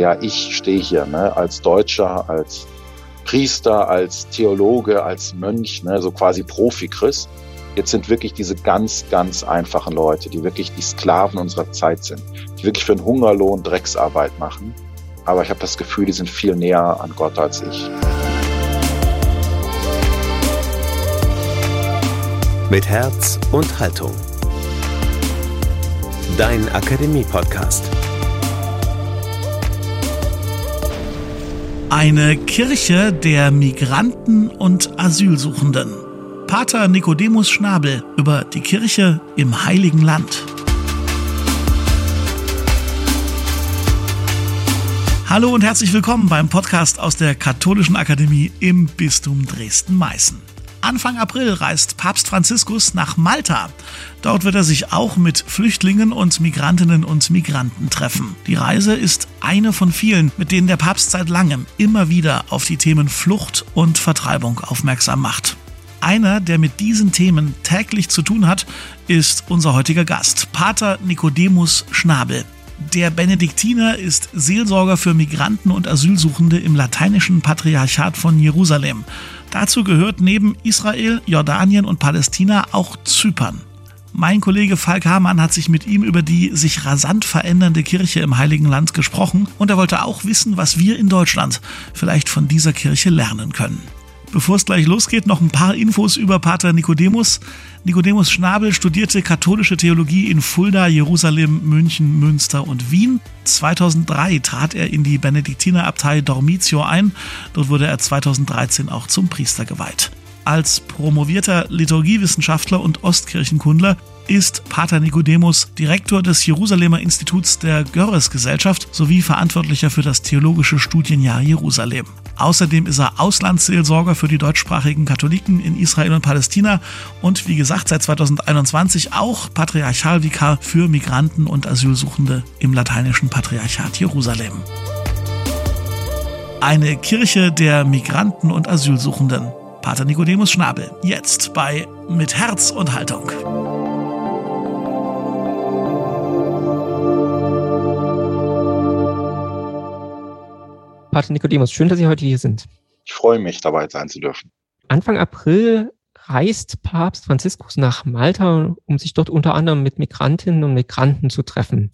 ja, ich stehe hier ne, als Deutscher, als Priester, als Theologe, als Mönch, ne, so quasi Profi-Christ. Jetzt sind wirklich diese ganz, ganz einfachen Leute, die wirklich die Sklaven unserer Zeit sind, die wirklich für einen Hungerlohn Drecksarbeit machen. Aber ich habe das Gefühl, die sind viel näher an Gott als ich. Mit Herz und Haltung. Dein Akademie-Podcast. Eine Kirche der Migranten und Asylsuchenden. Pater Nikodemus Schnabel über die Kirche im Heiligen Land. Hallo und herzlich willkommen beim Podcast aus der Katholischen Akademie im Bistum Dresden-Meißen. Anfang April reist Papst Franziskus nach Malta. Dort wird er sich auch mit Flüchtlingen und Migrantinnen und Migranten treffen. Die Reise ist eine von vielen, mit denen der Papst seit langem immer wieder auf die Themen Flucht und Vertreibung aufmerksam macht. Einer, der mit diesen Themen täglich zu tun hat, ist unser heutiger Gast, Pater Nicodemus Schnabel. Der Benediktiner ist Seelsorger für Migranten und Asylsuchende im lateinischen Patriarchat von Jerusalem. Dazu gehört neben Israel, Jordanien und Palästina auch Zypern. Mein Kollege Falk Hamann hat sich mit ihm über die sich rasant verändernde Kirche im Heiligen Land gesprochen und er wollte auch wissen, was wir in Deutschland vielleicht von dieser Kirche lernen können. Bevor es gleich losgeht, noch ein paar Infos über Pater Nikodemus. Nikodemus Schnabel studierte katholische Theologie in Fulda, Jerusalem, München, Münster und Wien. 2003 trat er in die Benediktinerabtei Dormitio ein. Dort wurde er 2013 auch zum Priester geweiht. Als promovierter Liturgiewissenschaftler und Ostkirchenkundler ist Pater Nikodemus Direktor des Jerusalemer Instituts der Görres-Gesellschaft sowie Verantwortlicher für das theologische Studienjahr Jerusalem. Außerdem ist er Auslandsseelsorger für die deutschsprachigen Katholiken in Israel und Palästina und wie gesagt seit 2021 auch Patriarchalvikar für Migranten und Asylsuchende im lateinischen Patriarchat Jerusalem. Eine Kirche der Migranten und Asylsuchenden. Pater Nikodemus Schnabel. Jetzt bei Mit Herz und Haltung. Pater Nikodemus, schön, dass Sie heute hier sind. Ich freue mich, dabei sein zu dürfen. Anfang April reist Papst Franziskus nach Malta, um sich dort unter anderem mit Migrantinnen und Migranten zu treffen.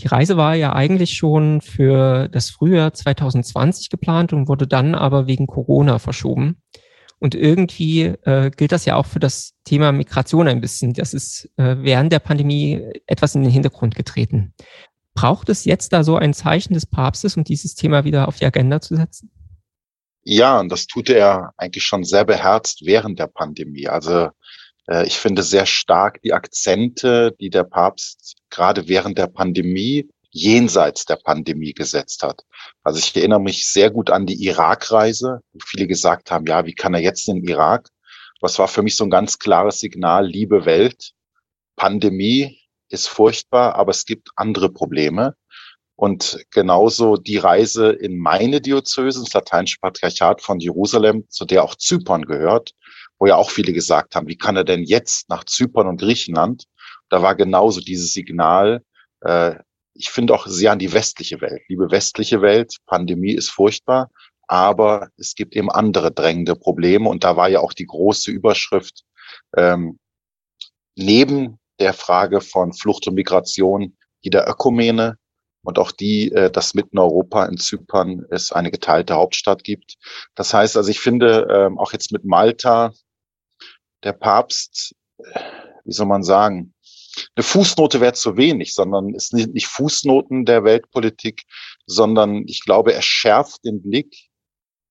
Die Reise war ja eigentlich schon für das Frühjahr 2020 geplant und wurde dann aber wegen Corona verschoben. Und irgendwie äh, gilt das ja auch für das Thema Migration ein bisschen. Das ist äh, während der Pandemie etwas in den Hintergrund getreten. Braucht es jetzt da so ein Zeichen des Papstes, um dieses Thema wieder auf die Agenda zu setzen? Ja, und das tut er eigentlich schon sehr beherzt während der Pandemie. Also äh, ich finde sehr stark die Akzente, die der Papst gerade während der Pandemie jenseits der Pandemie gesetzt hat. Also ich erinnere mich sehr gut an die Irakreise, wo viele gesagt haben, ja, wie kann er jetzt in den Irak? Was war für mich so ein ganz klares Signal, liebe Welt, Pandemie, ist furchtbar, aber es gibt andere Probleme. Und genauso die Reise in meine Diözese, das Lateinische Patriarchat von Jerusalem, zu der auch Zypern gehört, wo ja auch viele gesagt haben, wie kann er denn jetzt nach Zypern und Griechenland? Da war genauso dieses Signal, äh, ich finde auch sehr an die westliche Welt. Liebe westliche Welt, Pandemie ist furchtbar, aber es gibt eben andere drängende Probleme. Und da war ja auch die große Überschrift, ähm, neben der Frage von Flucht und Migration, die der Ökumene und auch die, äh, dass mitten Europa in Zypern es eine geteilte Hauptstadt gibt. Das heißt also, ich finde ähm, auch jetzt mit Malta, der Papst, äh, wie soll man sagen, eine Fußnote wäre zu wenig, sondern ist nicht, nicht Fußnoten der Weltpolitik, sondern ich glaube, er schärft den Blick,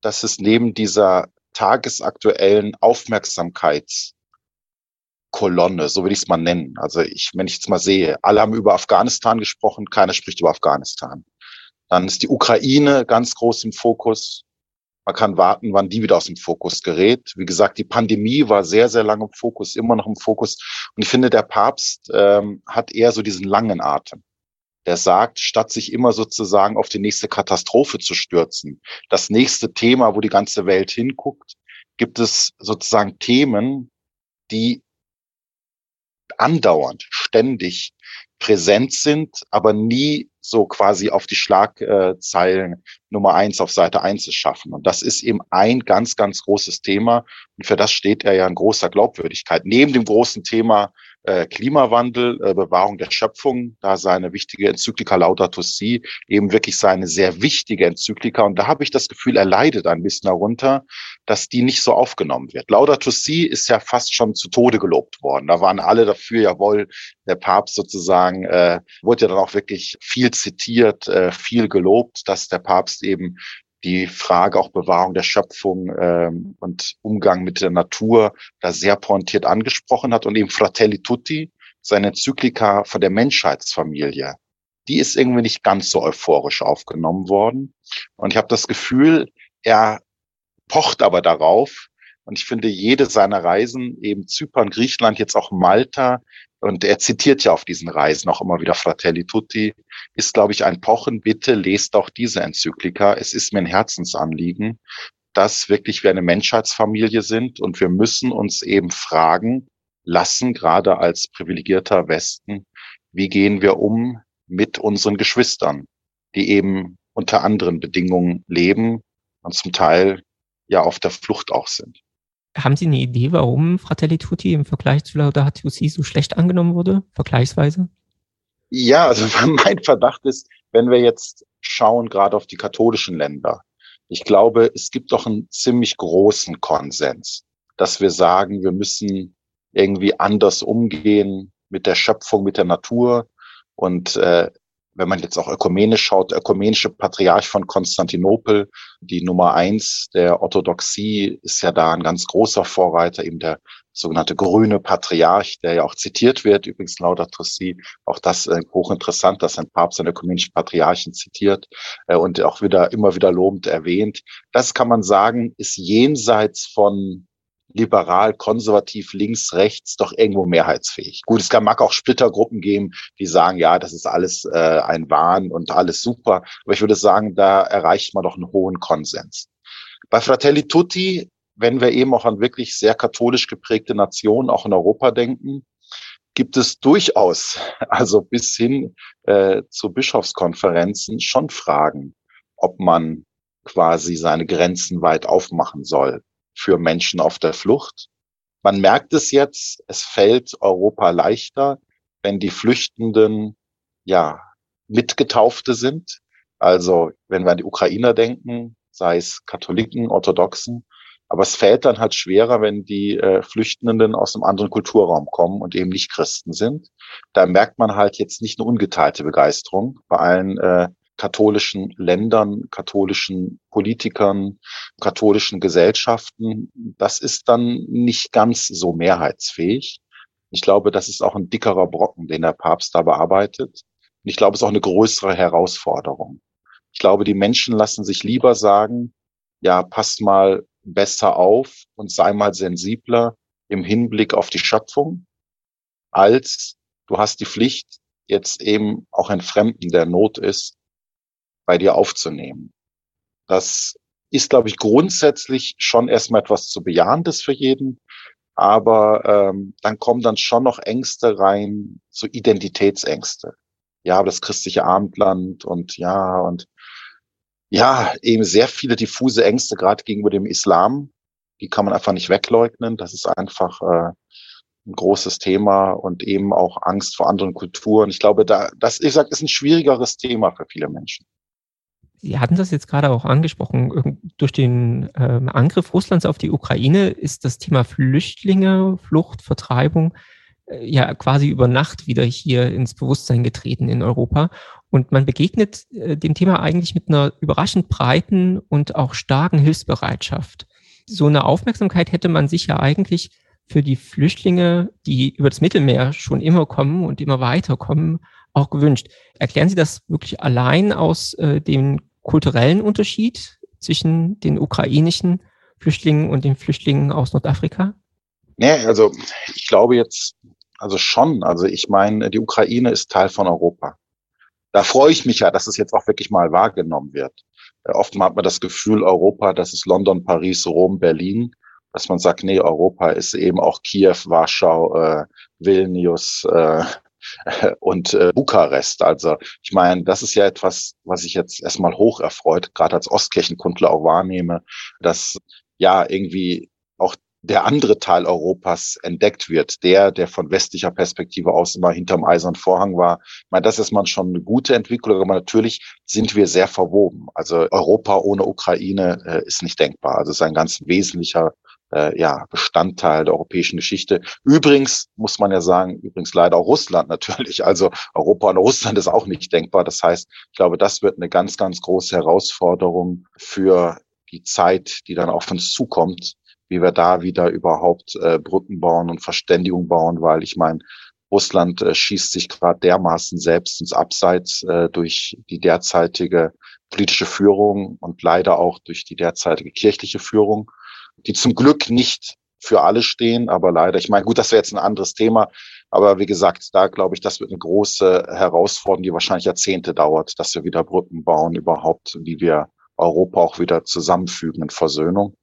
dass es neben dieser tagesaktuellen Aufmerksamkeits Kolonne, so will ich es mal nennen. Also ich, wenn ich jetzt mal sehe, alle haben über Afghanistan gesprochen, keiner spricht über Afghanistan. Dann ist die Ukraine ganz groß im Fokus. Man kann warten, wann die wieder aus dem Fokus gerät. Wie gesagt, die Pandemie war sehr, sehr lange im Fokus, immer noch im Fokus. Und ich finde, der Papst ähm, hat eher so diesen langen Atem. Der sagt, statt sich immer sozusagen auf die nächste Katastrophe zu stürzen, das nächste Thema, wo die ganze Welt hinguckt, gibt es sozusagen Themen, die andauernd, ständig präsent sind, aber nie so quasi auf die Schlagzeilen Nummer eins auf Seite eins es schaffen. Und das ist eben ein ganz, ganz großes Thema. Und für das steht er ja in großer Glaubwürdigkeit. Neben dem großen Thema Klimawandel, äh, Bewahrung der Schöpfung, da seine wichtige Enzyklika Laudato Si, eben wirklich seine sehr wichtige Enzyklika. Und da habe ich das Gefühl, er leidet ein bisschen darunter, dass die nicht so aufgenommen wird. Laudato Si ist ja fast schon zu Tode gelobt worden. Da waren alle dafür, jawohl, der Papst sozusagen, äh, wurde ja dann auch wirklich viel zitiert, äh, viel gelobt, dass der Papst eben die Frage auch Bewahrung der Schöpfung ähm, und Umgang mit der Natur da sehr pointiert angesprochen hat und eben Fratelli Tutti, seine Enzyklika von der Menschheitsfamilie, die ist irgendwie nicht ganz so euphorisch aufgenommen worden. Und ich habe das Gefühl, er pocht aber darauf. Und ich finde, jede seiner Reisen, eben Zypern, Griechenland, jetzt auch Malta, und er zitiert ja auf diesen Reisen auch immer wieder Fratelli Tutti, ist, glaube ich, ein Pochen. Bitte lest auch diese Enzyklika. Es ist mir ein Herzensanliegen, dass wirklich wir eine Menschheitsfamilie sind und wir müssen uns eben fragen lassen, gerade als privilegierter Westen, wie gehen wir um mit unseren Geschwistern, die eben unter anderen Bedingungen leben und zum Teil ja auf der Flucht auch sind. Haben Sie eine Idee, warum Fratelli Tutti im Vergleich zu Laudato Si so schlecht angenommen wurde, vergleichsweise? Ja, also mein Verdacht ist, wenn wir jetzt schauen, gerade auf die katholischen Länder, ich glaube, es gibt doch einen ziemlich großen Konsens, dass wir sagen, wir müssen irgendwie anders umgehen mit der Schöpfung, mit der Natur. Und äh, wenn man jetzt auch ökumenisch schaut, der ökumenische Patriarch von Konstantinopel, die Nummer eins der Orthodoxie, ist ja da ein ganz großer Vorreiter, eben der sogenannte grüne Patriarch, der ja auch zitiert wird, übrigens Laudato Si. Auch das äh, hochinteressant, dass ein Papst einen ökumenischen Patriarchen zitiert äh, und auch wieder immer wieder lobend erwähnt. Das kann man sagen, ist jenseits von liberal, konservativ, links, rechts doch irgendwo mehrheitsfähig. Gut, es kann, mag auch Splittergruppen geben, die sagen, ja, das ist alles äh, ein Wahn und alles super. Aber ich würde sagen, da erreicht man doch einen hohen Konsens. Bei Fratelli Tutti, wenn wir eben auch an wirklich sehr katholisch geprägte Nationen, auch in Europa denken, gibt es durchaus, also bis hin äh, zu Bischofskonferenzen, schon Fragen, ob man quasi seine Grenzen weit aufmachen soll für Menschen auf der Flucht. Man merkt es jetzt, es fällt Europa leichter, wenn die Flüchtenden ja Mitgetaufte sind. Also wenn wir an die Ukrainer denken, sei es Katholiken, Orthodoxen, aber es fällt dann halt schwerer, wenn die äh, Flüchtenden aus einem anderen Kulturraum kommen und eben nicht Christen sind. Da merkt man halt jetzt nicht eine ungeteilte Begeisterung bei allen äh, katholischen Ländern, katholischen Politikern, katholischen Gesellschaften, das ist dann nicht ganz so mehrheitsfähig. Ich glaube, das ist auch ein dickerer Brocken, den der Papst da bearbeitet. Und ich glaube, es ist auch eine größere Herausforderung. Ich glaube, die Menschen lassen sich lieber sagen, ja, pass mal besser auf und sei mal sensibler im Hinblick auf die Schöpfung, als du hast die Pflicht, jetzt eben auch einen Fremden, der Not ist, bei dir aufzunehmen. Das ist, glaube ich, grundsätzlich schon erstmal etwas zu bejahendes für jeden. Aber ähm, dann kommen dann schon noch Ängste rein, so Identitätsängste. Ja, das christliche Abendland und ja, und ja, eben sehr viele diffuse Ängste, gerade gegenüber dem Islam. Die kann man einfach nicht wegleugnen. Das ist einfach äh, ein großes Thema und eben auch Angst vor anderen Kulturen. Ich glaube, da, das, ich sag, ist ein schwierigeres Thema für viele Menschen. Sie hatten das jetzt gerade auch angesprochen. Durch den ähm, Angriff Russlands auf die Ukraine ist das Thema Flüchtlinge, Flucht, Vertreibung äh, ja quasi über Nacht wieder hier ins Bewusstsein getreten in Europa. Und man begegnet äh, dem Thema eigentlich mit einer überraschend breiten und auch starken Hilfsbereitschaft. So eine Aufmerksamkeit hätte man sich ja eigentlich für die Flüchtlinge, die über das Mittelmeer schon immer kommen und immer weiter kommen, auch gewünscht. Erklären Sie das wirklich allein aus äh, dem kulturellen Unterschied zwischen den ukrainischen Flüchtlingen und den Flüchtlingen aus Nordafrika? Nee, also ich glaube jetzt, also schon. Also ich meine, die Ukraine ist Teil von Europa. Da freue ich mich ja, dass es jetzt auch wirklich mal wahrgenommen wird. Oft hat man das Gefühl, Europa, das ist London, Paris, Rom, Berlin. dass man sagt, nee, Europa ist eben auch Kiew, Warschau, äh, Vilnius äh, und äh, Bukarest. Also ich meine, das ist ja etwas, was ich jetzt erstmal hoch erfreut, gerade als Ostkirchenkundler auch wahrnehme, dass ja irgendwie auch der andere Teil Europas entdeckt wird, der, der von westlicher Perspektive aus immer hinterm eisernen Vorhang war. Ich meine, das ist man schon eine gute Entwicklung, aber natürlich sind wir sehr verwoben. Also Europa ohne Ukraine äh, ist nicht denkbar. Also es ist ein ganz wesentlicher äh, ja, Bestandteil der europäischen Geschichte. Übrigens muss man ja sagen, übrigens leider auch Russland natürlich. Also Europa und Russland ist auch nicht denkbar. Das heißt, ich glaube, das wird eine ganz, ganz große Herausforderung für die Zeit, die dann auf uns zukommt, wie wir da wieder überhaupt äh, Brücken bauen und Verständigung bauen, weil ich meine, Russland äh, schießt sich gerade dermaßen selbst ins Abseits äh, durch die derzeitige politische Führung und leider auch durch die derzeitige kirchliche Führung die zum Glück nicht für alle stehen, aber leider, ich meine, gut, das wäre jetzt ein anderes Thema, aber wie gesagt, da glaube ich, das wird eine große Herausforderung, die wahrscheinlich Jahrzehnte dauert, dass wir wieder Brücken bauen, überhaupt, wie wir Europa auch wieder zusammenfügen in Versöhnung.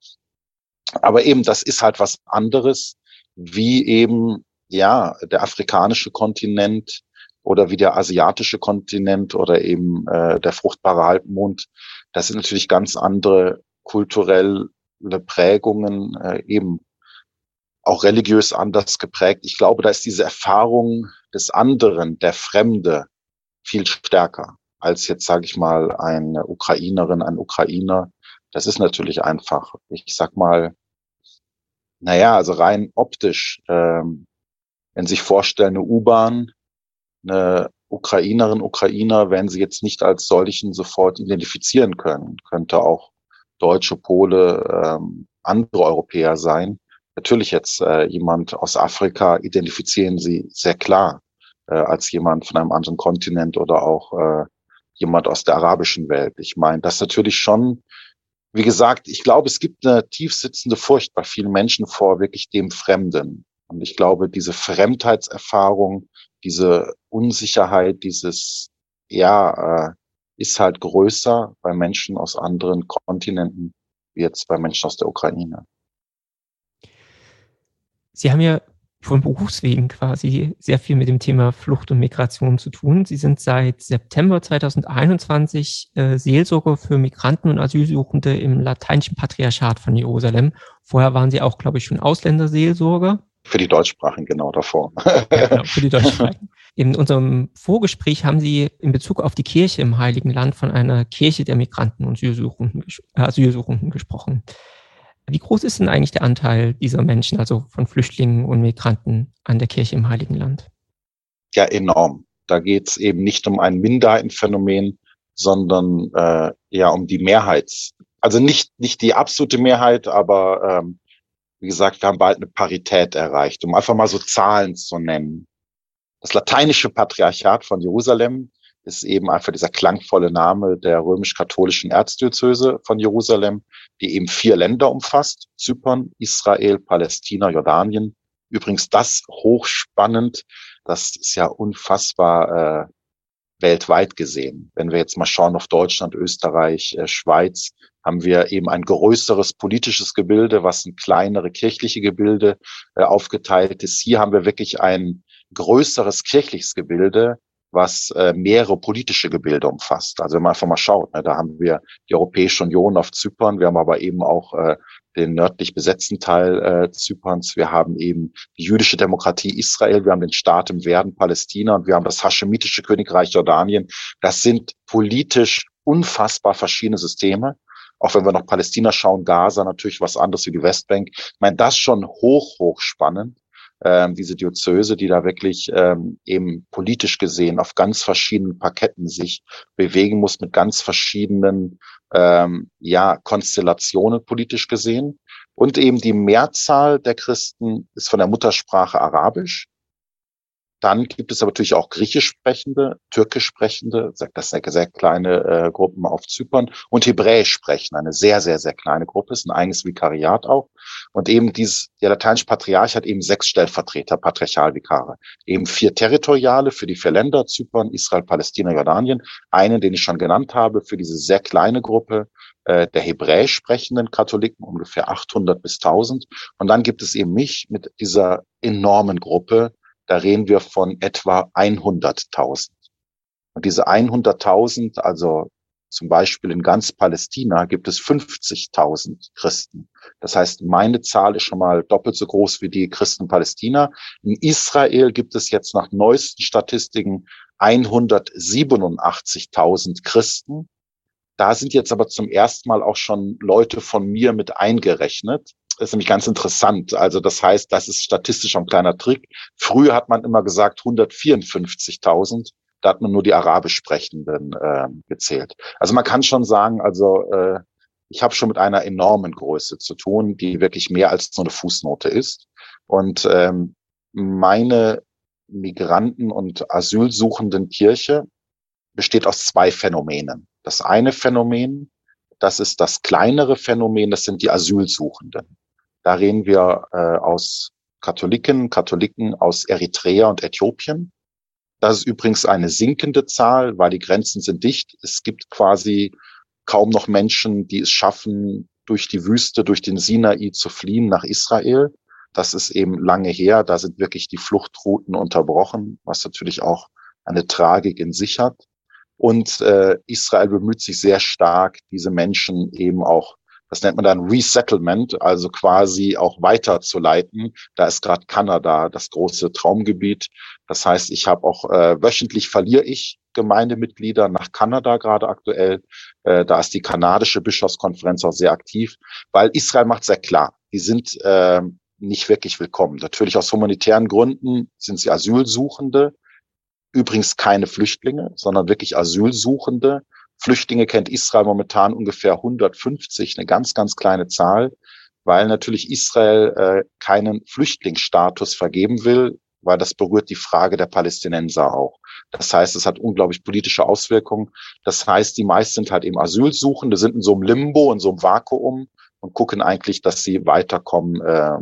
Aber eben, das ist halt was anderes, wie eben, ja, der afrikanische Kontinent oder wie der asiatische Kontinent oder eben äh, der fruchtbare Halbmond. Das sind natürlich ganz andere kulturell Prägungen äh, eben auch religiös anders geprägt. Ich glaube, da ist diese Erfahrung des anderen, der Fremde, viel stärker als jetzt, sage ich mal, eine Ukrainerin, ein Ukrainer. Das ist natürlich einfach. Ich sag mal, naja, also rein optisch, ähm, wenn Sie sich vorstellen, eine U-Bahn, eine Ukrainerin, Ukrainer, wenn sie jetzt nicht als solchen sofort identifizieren können, könnte auch Deutsche, Pole, ähm, andere Europäer sein. Natürlich jetzt äh, jemand aus Afrika identifizieren sie sehr klar äh, als jemand von einem anderen Kontinent oder auch äh, jemand aus der arabischen Welt. Ich meine, das natürlich schon, wie gesagt, ich glaube, es gibt eine tief sitzende Furcht bei vielen Menschen vor wirklich dem Fremden. Und ich glaube, diese Fremdheitserfahrung, diese Unsicherheit, dieses, ja, äh, ist halt größer bei Menschen aus anderen Kontinenten wie jetzt bei Menschen aus der Ukraine. Sie haben ja von Berufswegen quasi sehr viel mit dem Thema Flucht und Migration zu tun. Sie sind seit September 2021 äh, Seelsorger für Migranten und Asylsuchende im lateinischen Patriarchat von Jerusalem. Vorher waren Sie auch, glaube ich, schon Ausländerseelsorger. Für die Deutschsprachigen, genau davor. Ja, genau, für die Deutschsprachigen. In unserem Vorgespräch haben Sie in Bezug auf die Kirche im Heiligen Land von einer Kirche der Migranten und Asylsuchenden, äh, Asylsuchenden gesprochen. Wie groß ist denn eigentlich der Anteil dieser Menschen, also von Flüchtlingen und Migranten an der Kirche im Heiligen Land? Ja, enorm. Da geht es eben nicht um ein Minderheitenphänomen, sondern äh, ja um die Mehrheit. Also nicht, nicht die absolute Mehrheit, aber ähm, wie gesagt, wir haben bald eine Parität erreicht, um einfach mal so Zahlen zu nennen. Das lateinische Patriarchat von Jerusalem ist eben einfach dieser klangvolle Name der römisch-katholischen Erzdiözese von Jerusalem, die eben vier Länder umfasst. Zypern, Israel, Palästina, Jordanien. Übrigens das hochspannend. Das ist ja unfassbar äh, weltweit gesehen. Wenn wir jetzt mal schauen auf Deutschland, Österreich, äh, Schweiz, haben wir eben ein größeres politisches Gebilde, was in kleinere kirchliche Gebilde äh, aufgeteilt ist. Hier haben wir wirklich ein größeres kirchliches Gebilde, was äh, mehrere politische Gebilde umfasst. Also wenn man einfach mal schaut, ne, da haben wir die Europäische Union auf Zypern, wir haben aber eben auch äh, den nördlich besetzten Teil äh, Zyperns, wir haben eben die jüdische Demokratie Israel, wir haben den Staat im Werden Palästina und wir haben das haschemitische Königreich Jordanien. Das sind politisch unfassbar verschiedene Systeme. Auch wenn wir nach Palästina schauen, Gaza natürlich was anderes wie die Westbank. Ich meine, das schon hoch, hoch spannend ähm, diese Diözese, die da wirklich ähm, eben politisch gesehen auf ganz verschiedenen Parketten sich bewegen muss, mit ganz verschiedenen ähm, ja, Konstellationen politisch gesehen. Und eben die Mehrzahl der Christen ist von der Muttersprache Arabisch. Dann gibt es aber natürlich auch griechisch sprechende, türkisch sprechende, das sind sehr kleine äh, Gruppen auf Zypern und hebräisch sprechen, eine sehr, sehr, sehr kleine Gruppe, ist ein eigenes Vikariat auch. Und eben dieses, der lateinische Patriarch hat eben sechs Stellvertreter, Patriarchalvikare. Eben vier territoriale für die vier Länder, Zypern, Israel, Palästina, Jordanien. Einen, den ich schon genannt habe, für diese sehr kleine Gruppe äh, der hebräisch sprechenden Katholiken, ungefähr 800 bis 1000. Und dann gibt es eben mich mit dieser enormen Gruppe, da reden wir von etwa 100.000. Und diese 100.000, also zum Beispiel in ganz Palästina gibt es 50.000 Christen. Das heißt, meine Zahl ist schon mal doppelt so groß wie die Christen Palästina. In Israel gibt es jetzt nach neuesten Statistiken 187.000 Christen. Da sind jetzt aber zum ersten Mal auch schon Leute von mir mit eingerechnet. Das ist nämlich ganz interessant. Also das heißt, das ist statistisch ein kleiner Trick. Früher hat man immer gesagt 154.000. Da hat man nur die arabisch Sprechenden äh, gezählt. Also man kann schon sagen, also äh, ich habe schon mit einer enormen Größe zu tun, die wirklich mehr als so eine Fußnote ist. Und ähm, meine Migranten- und Asylsuchenden Kirche besteht aus zwei Phänomenen. Das eine Phänomen, das ist das kleinere Phänomen, das sind die Asylsuchenden. Da reden wir äh, aus Katholiken, Katholiken aus Eritrea und Äthiopien. Das ist übrigens eine sinkende Zahl, weil die Grenzen sind dicht. Es gibt quasi kaum noch Menschen, die es schaffen, durch die Wüste, durch den Sinai zu fliehen nach Israel. Das ist eben lange her. Da sind wirklich die Fluchtrouten unterbrochen, was natürlich auch eine Tragik in sich hat. Und äh, Israel bemüht sich sehr stark, diese Menschen eben auch das nennt man dann Resettlement, also quasi auch weiterzuleiten. Da ist gerade Kanada das große Traumgebiet. Das heißt, ich habe auch äh, wöchentlich verliere ich Gemeindemitglieder nach Kanada gerade aktuell. Äh, da ist die kanadische Bischofskonferenz auch sehr aktiv, weil Israel macht sehr klar, die sind äh, nicht wirklich willkommen. Natürlich aus humanitären Gründen sind sie Asylsuchende. Übrigens keine Flüchtlinge, sondern wirklich Asylsuchende. Flüchtlinge kennt Israel momentan ungefähr 150, eine ganz, ganz kleine Zahl, weil natürlich Israel äh, keinen Flüchtlingsstatus vergeben will, weil das berührt die Frage der Palästinenser auch. Das heißt, es hat unglaublich politische Auswirkungen. Das heißt, die meisten sind halt eben Asylsuchende, sind in so einem Limbo, in so einem Vakuum und gucken eigentlich, dass sie weiterkommen. Äh,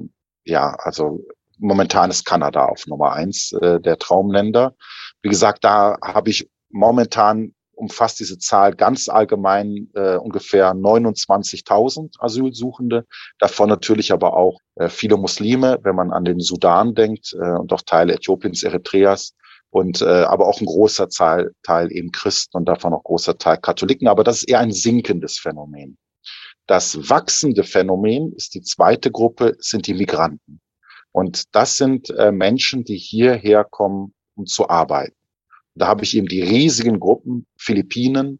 ja, also momentan ist Kanada auf Nummer eins äh, der Traumländer. Wie gesagt, da habe ich momentan umfasst diese Zahl ganz allgemein äh, ungefähr 29.000 Asylsuchende, davon natürlich aber auch äh, viele Muslime, wenn man an den Sudan denkt äh, und auch Teile Äthiopiens, Eritreas und äh, aber auch ein großer Teil, Teil eben Christen und davon auch großer Teil Katholiken. Aber das ist eher ein sinkendes Phänomen. Das wachsende Phänomen ist die zweite Gruppe, sind die Migranten. Und das sind äh, Menschen, die hierher kommen, um zu arbeiten. Da habe ich eben die riesigen Gruppen Philippinen,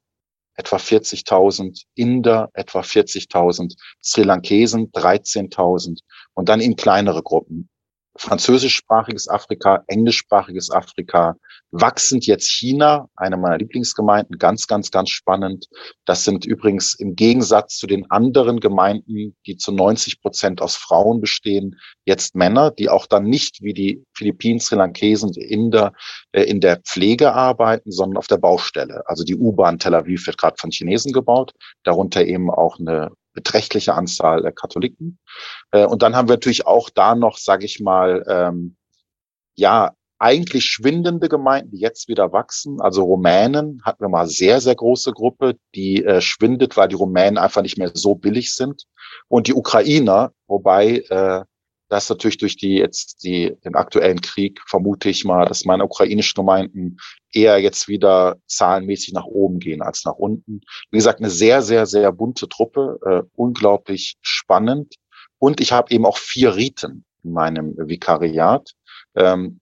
etwa 40.000, Inder, etwa 40.000, Sri Lankesen, 13.000 und dann in kleinere Gruppen französischsprachiges Afrika, englischsprachiges Afrika, wachsend jetzt China, eine meiner Lieblingsgemeinden, ganz, ganz, ganz spannend. Das sind übrigens im Gegensatz zu den anderen Gemeinden, die zu 90 Prozent aus Frauen bestehen, jetzt Männer, die auch dann nicht wie die Philippinen, Sri Lankesen, Inder äh, in der Pflege arbeiten, sondern auf der Baustelle. Also die U-Bahn Tel Aviv wird gerade von Chinesen gebaut, darunter eben auch eine beträchtliche Anzahl Katholiken. Äh, und dann haben wir natürlich auch da noch, sage ich mal, ähm, ja, eigentlich schwindende Gemeinden, die jetzt wieder wachsen. Also Rumänen hatten wir mal sehr, sehr große Gruppe, die äh, schwindet, weil die Rumänen einfach nicht mehr so billig sind. Und die Ukrainer, wobei äh, das natürlich durch die jetzt die den aktuellen Krieg vermute ich mal, dass meine ukrainischen Gemeinden eher jetzt wieder zahlenmäßig nach oben gehen als nach unten. Wie gesagt, eine sehr sehr sehr bunte Truppe, äh, unglaublich spannend. Und ich habe eben auch vier Riten in meinem Vikariat. Ähm,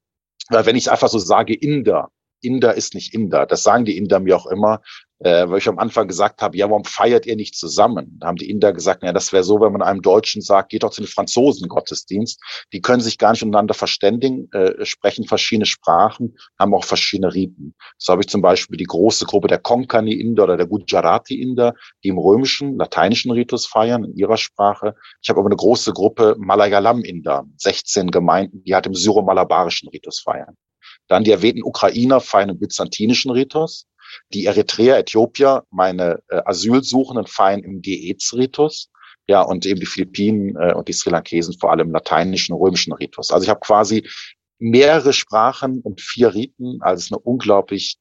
weil wenn ich einfach so sage Inder, Inder ist nicht Inder. Das sagen die Inder mir auch immer, äh, weil ich am Anfang gesagt habe, ja, warum feiert ihr nicht zusammen? Da haben die Inder gesagt, ja, das wäre so, wenn man einem Deutschen sagt, geht doch zu den Franzosen Gottesdienst. Die können sich gar nicht untereinander verständigen, äh, sprechen verschiedene Sprachen, haben auch verschiedene Riten. So habe ich zum Beispiel die große Gruppe der Konkani-Inder oder der Gujarati-Inder, die im römischen, lateinischen Ritus feiern, in ihrer Sprache. Ich habe aber eine große Gruppe Malayalam-Inder, 16 Gemeinden, die halt im syro-malabarischen Ritus feiern. Dann die erwähnten Ukrainer feiern im byzantinischen Ritus. Die Eritreer, Äthiopier, meine äh, Asylsuchenden feiern im Geez-Ritus. Ja, und eben die Philippinen äh, und die Sri Lankesen vor allem im lateinischen, römischen Ritus. Also ich habe quasi mehrere Sprachen und vier Riten. Also es ist eine unglaublich,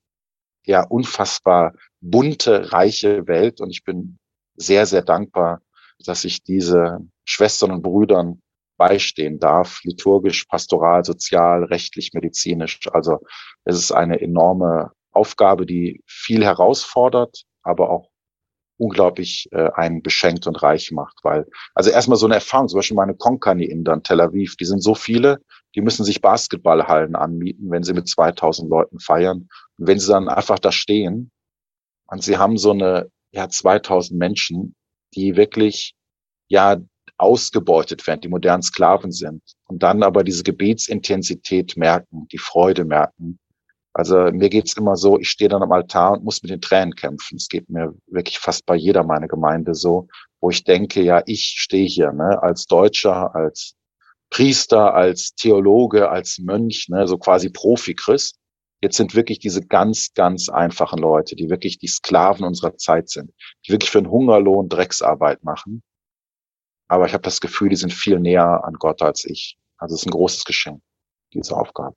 ja, unfassbar bunte, reiche Welt. Und ich bin sehr, sehr dankbar, dass ich diese Schwestern und Brüdern beistehen darf, liturgisch, pastoral, sozial, rechtlich, medizinisch. Also es ist eine enorme Aufgabe, die viel herausfordert, aber auch unglaublich äh, einen beschenkt und reich macht, weil, also erstmal so eine Erfahrung, zum Beispiel meine Konkani in dann Tel Aviv, die sind so viele, die müssen sich Basketballhallen anmieten, wenn sie mit 2000 Leuten feiern. Und wenn sie dann einfach da stehen und sie haben so eine, ja, 2000 Menschen, die wirklich, ja, ausgebeutet werden, die modernen Sklaven sind und dann aber diese Gebetsintensität merken, die Freude merken. Also mir geht's immer so, ich stehe dann am Altar und muss mit den Tränen kämpfen. Es geht mir wirklich fast bei jeder meiner Gemeinde so, wo ich denke, ja, ich stehe hier ne, als Deutscher, als Priester, als Theologe, als Mönch, ne, so quasi Profi-Christ. Jetzt sind wirklich diese ganz, ganz einfachen Leute, die wirklich die Sklaven unserer Zeit sind, die wirklich für einen Hungerlohn Drecksarbeit machen aber ich habe das Gefühl, die sind viel näher an Gott als ich. Also es ist ein großes Geschenk, diese Aufgabe.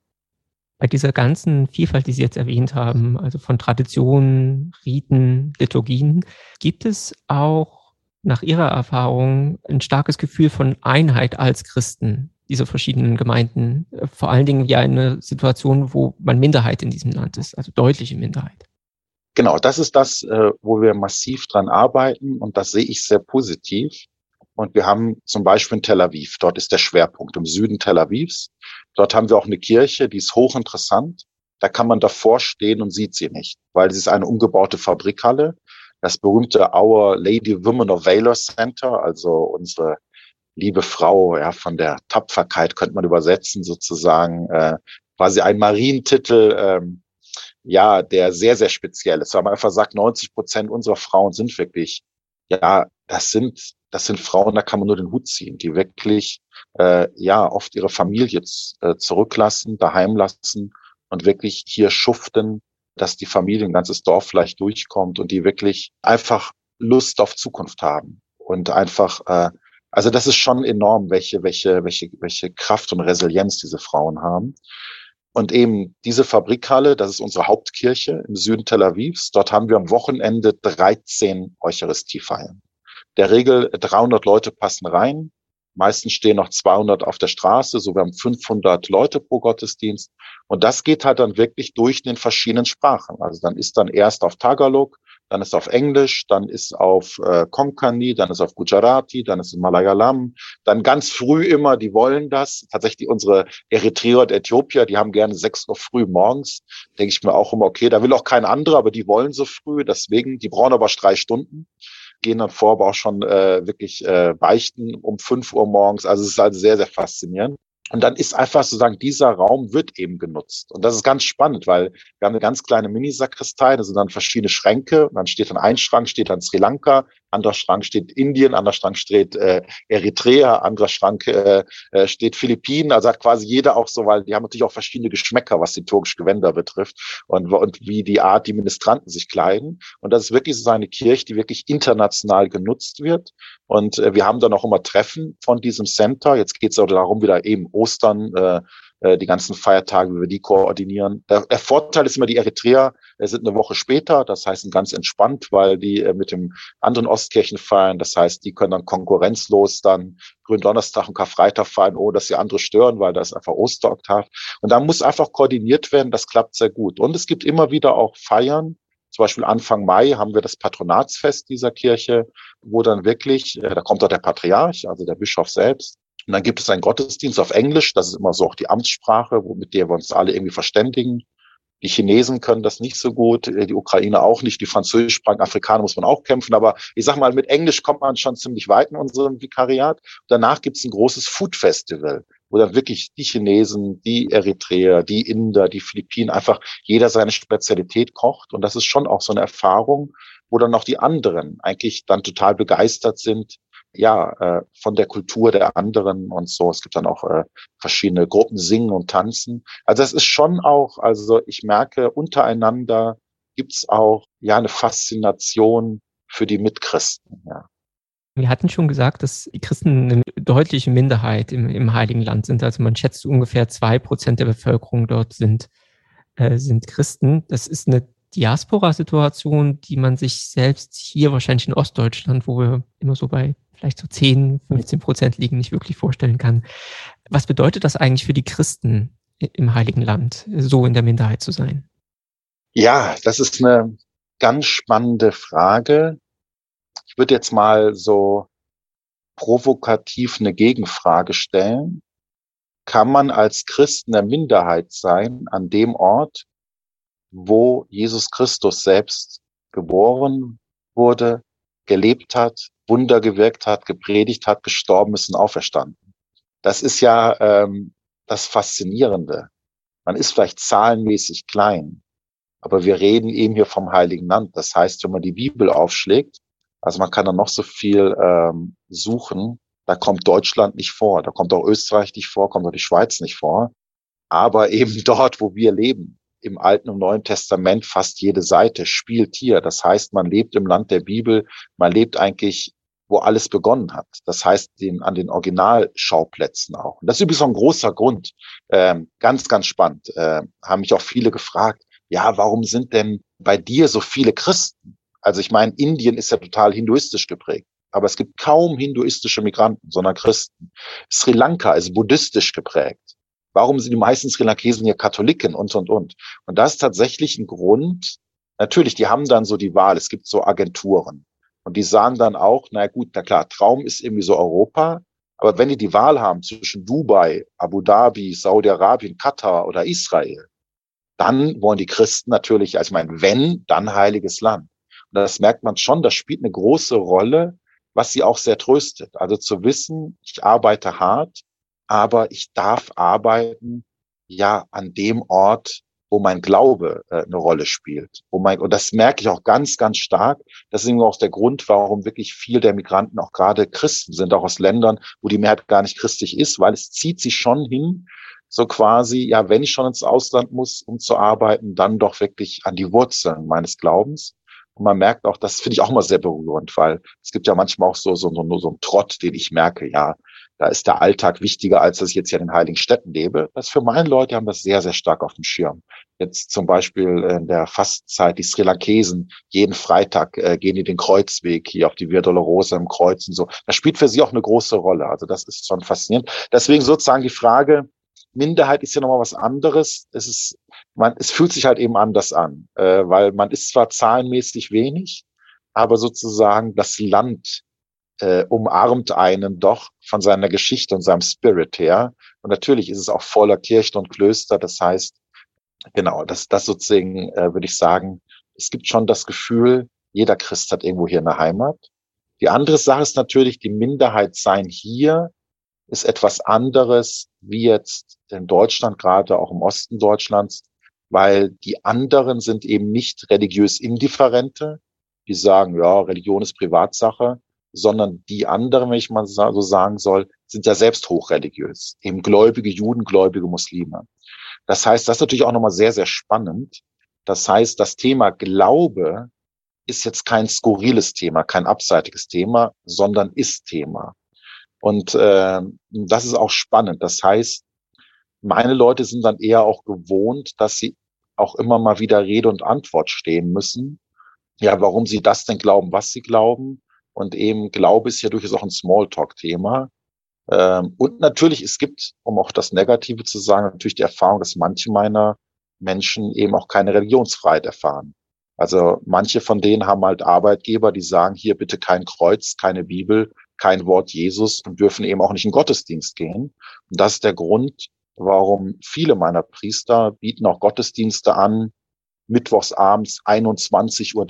Bei dieser ganzen Vielfalt, die Sie jetzt erwähnt haben, also von Traditionen, Riten, Liturgien, gibt es auch nach Ihrer Erfahrung ein starkes Gefühl von Einheit als Christen dieser verschiedenen Gemeinden? Vor allen Dingen ja eine Situation, wo man Minderheit in diesem Land ist, also deutliche Minderheit. Genau, das ist das, äh, wo wir massiv dran arbeiten und das sehe ich sehr positiv. Und wir haben zum Beispiel in Tel Aviv, dort ist der Schwerpunkt im Süden Tel Avivs. Dort haben wir auch eine Kirche, die ist hochinteressant. Da kann man davor stehen und sieht sie nicht, weil es ist eine umgebaute Fabrikhalle. Das berühmte Our Lady Women of Valor Center, also unsere liebe Frau ja, von der Tapferkeit, könnte man übersetzen, sozusagen, äh, quasi ein Marientitel, ähm, ja, der sehr, sehr speziell ist. Weil man einfach sagt, 90 Prozent unserer Frauen sind wirklich, ja, das sind das sind Frauen, da kann man nur den Hut ziehen, die wirklich äh, ja oft ihre Familie äh, zurücklassen, daheim lassen und wirklich hier schuften, dass die Familie, ein ganzes Dorf vielleicht durchkommt und die wirklich einfach Lust auf Zukunft haben und einfach äh, also das ist schon enorm, welche, welche, welche, welche Kraft und Resilienz diese Frauen haben. Und eben diese Fabrikhalle, das ist unsere Hauptkirche im Süden Tel Avivs. Dort haben wir am Wochenende 13 Eucharistiefeiern der Regel 300 Leute passen rein. Meistens stehen noch 200 auf der Straße, so wir haben 500 Leute pro Gottesdienst. Und das geht halt dann wirklich durch den verschiedenen Sprachen. Also dann ist dann erst auf Tagalog, dann ist auf Englisch, dann ist auf äh, Konkani, dann ist auf Gujarati, dann ist es Malayalam, dann ganz früh immer, die wollen das. Tatsächlich unsere Eritreer und Äthiopier, die haben gerne sechs Uhr früh morgens. Denke ich mir auch immer, okay, da will auch kein anderer, aber die wollen so früh. Deswegen, die brauchen aber drei Stunden gehen dann vor, aber auch schon äh, wirklich äh, beichten um fünf Uhr morgens. Also es ist halt sehr, sehr faszinierend. Und dann ist einfach sozusagen, dieser Raum wird eben genutzt. Und das ist ganz spannend, weil wir haben eine ganz kleine Mini-Sakristei, da sind dann verschiedene Schränke. Und dann steht dann ein Schrank, steht dann Sri Lanka, anderer Schrank steht Indien, anderer Schrank steht äh, Eritrea, anderer Schrank äh, äh, steht Philippinen. Also hat quasi jeder auch so, weil die haben natürlich auch verschiedene Geschmäcker, was die türkische Gewänder betrifft und, und wie die Art, die Ministranten sich kleiden. Und das ist wirklich so eine Kirche, die wirklich international genutzt wird. Und äh, wir haben dann auch immer Treffen von diesem Center. Jetzt geht es auch darum, wieder eben Ostern, äh, äh, die ganzen Feiertage, wie wir die koordinieren. Der, der Vorteil ist immer, die Eritreer sind eine Woche später, das heißt ganz entspannt, weil die äh, mit dem anderen Ostkirchen feiern. Das heißt, die können dann konkurrenzlos dann Gründonnerstag und Karfreitag feiern, ohne dass sie andere stören, weil das ist einfach Osteroktav. Und da muss einfach koordiniert werden, das klappt sehr gut. Und es gibt immer wieder auch Feiern, zum Beispiel Anfang Mai haben wir das Patronatsfest dieser Kirche, wo dann wirklich, äh, da kommt auch der Patriarch, also der Bischof selbst, und dann gibt es einen Gottesdienst auf Englisch, das ist immer so auch die Amtssprache, mit der wir uns alle irgendwie verständigen. Die Chinesen können das nicht so gut, äh, die Ukraine auch nicht, die französischsprachigen Afrikaner muss man auch kämpfen. Aber ich sag mal, mit Englisch kommt man schon ziemlich weit in unserem Vikariat. Danach gibt es ein großes Food Festival, wo dann wirklich die Chinesen, die Eritreer, die Inder, die Philippinen einfach jeder seine Spezialität kocht. Und das ist schon auch so eine Erfahrung, wo dann noch die anderen eigentlich dann total begeistert sind, ja, äh, von der Kultur der anderen und so. Es gibt dann auch äh, verschiedene Gruppen singen und tanzen. Also es ist schon auch, also ich merke, untereinander gibt's auch ja eine Faszination für die Mitchristen. Ja. Wir hatten schon gesagt, dass die Christen eine deutliche Minderheit im, im Heiligen Land sind. Also man schätzt ungefähr zwei Prozent der Bevölkerung dort sind, äh, sind Christen. Das ist eine Diaspora-Situation, die man sich selbst hier wahrscheinlich in Ostdeutschland, wo wir immer so bei vielleicht so 10, 15 Prozent liegen, nicht wirklich vorstellen kann. Was bedeutet das eigentlich für die Christen im Heiligen Land, so in der Minderheit zu sein? Ja, das ist eine ganz spannende Frage. Ich würde jetzt mal so provokativ eine Gegenfrage stellen. Kann man als Christen der Minderheit sein an dem Ort, wo Jesus Christus selbst geboren wurde, gelebt hat, Wunder gewirkt hat, gepredigt hat, gestorben ist und auferstanden. Das ist ja ähm, das Faszinierende. Man ist vielleicht zahlenmäßig klein, aber wir reden eben hier vom Heiligen Land. Das heißt, wenn man die Bibel aufschlägt, also man kann da noch so viel ähm, suchen, da kommt Deutschland nicht vor, da kommt auch Österreich nicht vor, kommt auch die Schweiz nicht vor, aber eben dort, wo wir leben, im Alten und Neuen Testament fast jede Seite spielt hier. Das heißt, man lebt im Land der Bibel, man lebt eigentlich, wo alles begonnen hat. Das heißt, den, an den Originalschauplätzen auch. Und das ist übrigens auch ein großer Grund. Ähm, ganz, ganz spannend. Äh, haben mich auch viele gefragt, ja, warum sind denn bei dir so viele Christen? Also ich meine, Indien ist ja total hinduistisch geprägt. Aber es gibt kaum hinduistische Migranten, sondern Christen. Sri Lanka ist buddhistisch geprägt. Warum sind die meisten Sri Lankesen hier Katholiken und, und, und? Und das ist tatsächlich ein Grund. Natürlich, die haben dann so die Wahl. Es gibt so Agenturen. Und die sagen dann auch, na gut, na klar, Traum ist irgendwie so Europa. Aber wenn die die Wahl haben zwischen Dubai, Abu Dhabi, Saudi-Arabien, Katar oder Israel, dann wollen die Christen natürlich, also ich meine, wenn, dann heiliges Land. Und das merkt man schon, das spielt eine große Rolle, was sie auch sehr tröstet. Also zu wissen, ich arbeite hart, aber ich darf arbeiten, ja, an dem Ort, wo mein Glaube äh, eine Rolle spielt. Wo mein, und das merke ich auch ganz, ganz stark. Das ist eben auch der Grund, warum wirklich viel der Migranten auch gerade Christen sind, auch aus Ländern, wo die Mehrheit gar nicht christlich ist, weil es zieht sich schon hin, so quasi, ja, wenn ich schon ins Ausland muss, um zu arbeiten, dann doch wirklich an die Wurzeln meines Glaubens. Und man merkt auch, das finde ich auch mal sehr berührend, weil es gibt ja manchmal auch so, so, so, so einen Trott, den ich merke, ja, da ist der Alltag wichtiger, als dass ich jetzt hier in den heiligen Städten lebe. Das für meine Leute haben das sehr, sehr stark auf dem Schirm. Jetzt zum Beispiel in der Fastenzeit, die Sri Lankesen, jeden Freitag äh, gehen die den Kreuzweg hier auf die Via Dolorosa im Kreuz und so. Das spielt für sie auch eine große Rolle. Also das ist schon faszinierend. Deswegen sozusagen die Frage, Minderheit ist ja nochmal was anderes. Es ist, man, es fühlt sich halt eben anders an, äh, weil man ist zwar zahlenmäßig wenig, aber sozusagen das Land äh, umarmt einen doch von seiner Geschichte und seinem Spirit her. Und natürlich ist es auch voller Kirchen und Klöster. Das heißt, genau, das, das sozusagen, äh, würde ich sagen, es gibt schon das Gefühl, jeder Christ hat irgendwo hier eine Heimat. Die andere Sache ist natürlich, die Minderheit sein hier ist etwas anderes wie jetzt in Deutschland, gerade auch im Osten Deutschlands, weil die anderen sind eben nicht religiös Indifferente, die sagen, ja, Religion ist Privatsache, sondern die anderen, wenn ich mal so sagen soll, sind ja selbst hochreligiös, eben gläubige Juden, gläubige Muslime. Das heißt, das ist natürlich auch nochmal sehr, sehr spannend. Das heißt, das Thema Glaube ist jetzt kein skurriles Thema, kein abseitiges Thema, sondern ist Thema. Und äh, das ist auch spannend. Das heißt, meine Leute sind dann eher auch gewohnt, dass sie auch immer mal wieder Rede und Antwort stehen müssen. Ja, warum sie das denn glauben, was sie glauben und eben Glaube ist ja durchaus auch ein Smalltalk-Thema. Ähm, und natürlich, es gibt, um auch das Negative zu sagen, natürlich die Erfahrung, dass manche meiner Menschen eben auch keine Religionsfreiheit erfahren. Also manche von denen haben halt Arbeitgeber, die sagen, hier bitte kein Kreuz, keine Bibel, kein Wort Jesus und dürfen eben auch nicht in Gottesdienst gehen. Und das ist der Grund, warum viele meiner Priester bieten auch Gottesdienste an, mittwochs abends 21.30 Uhr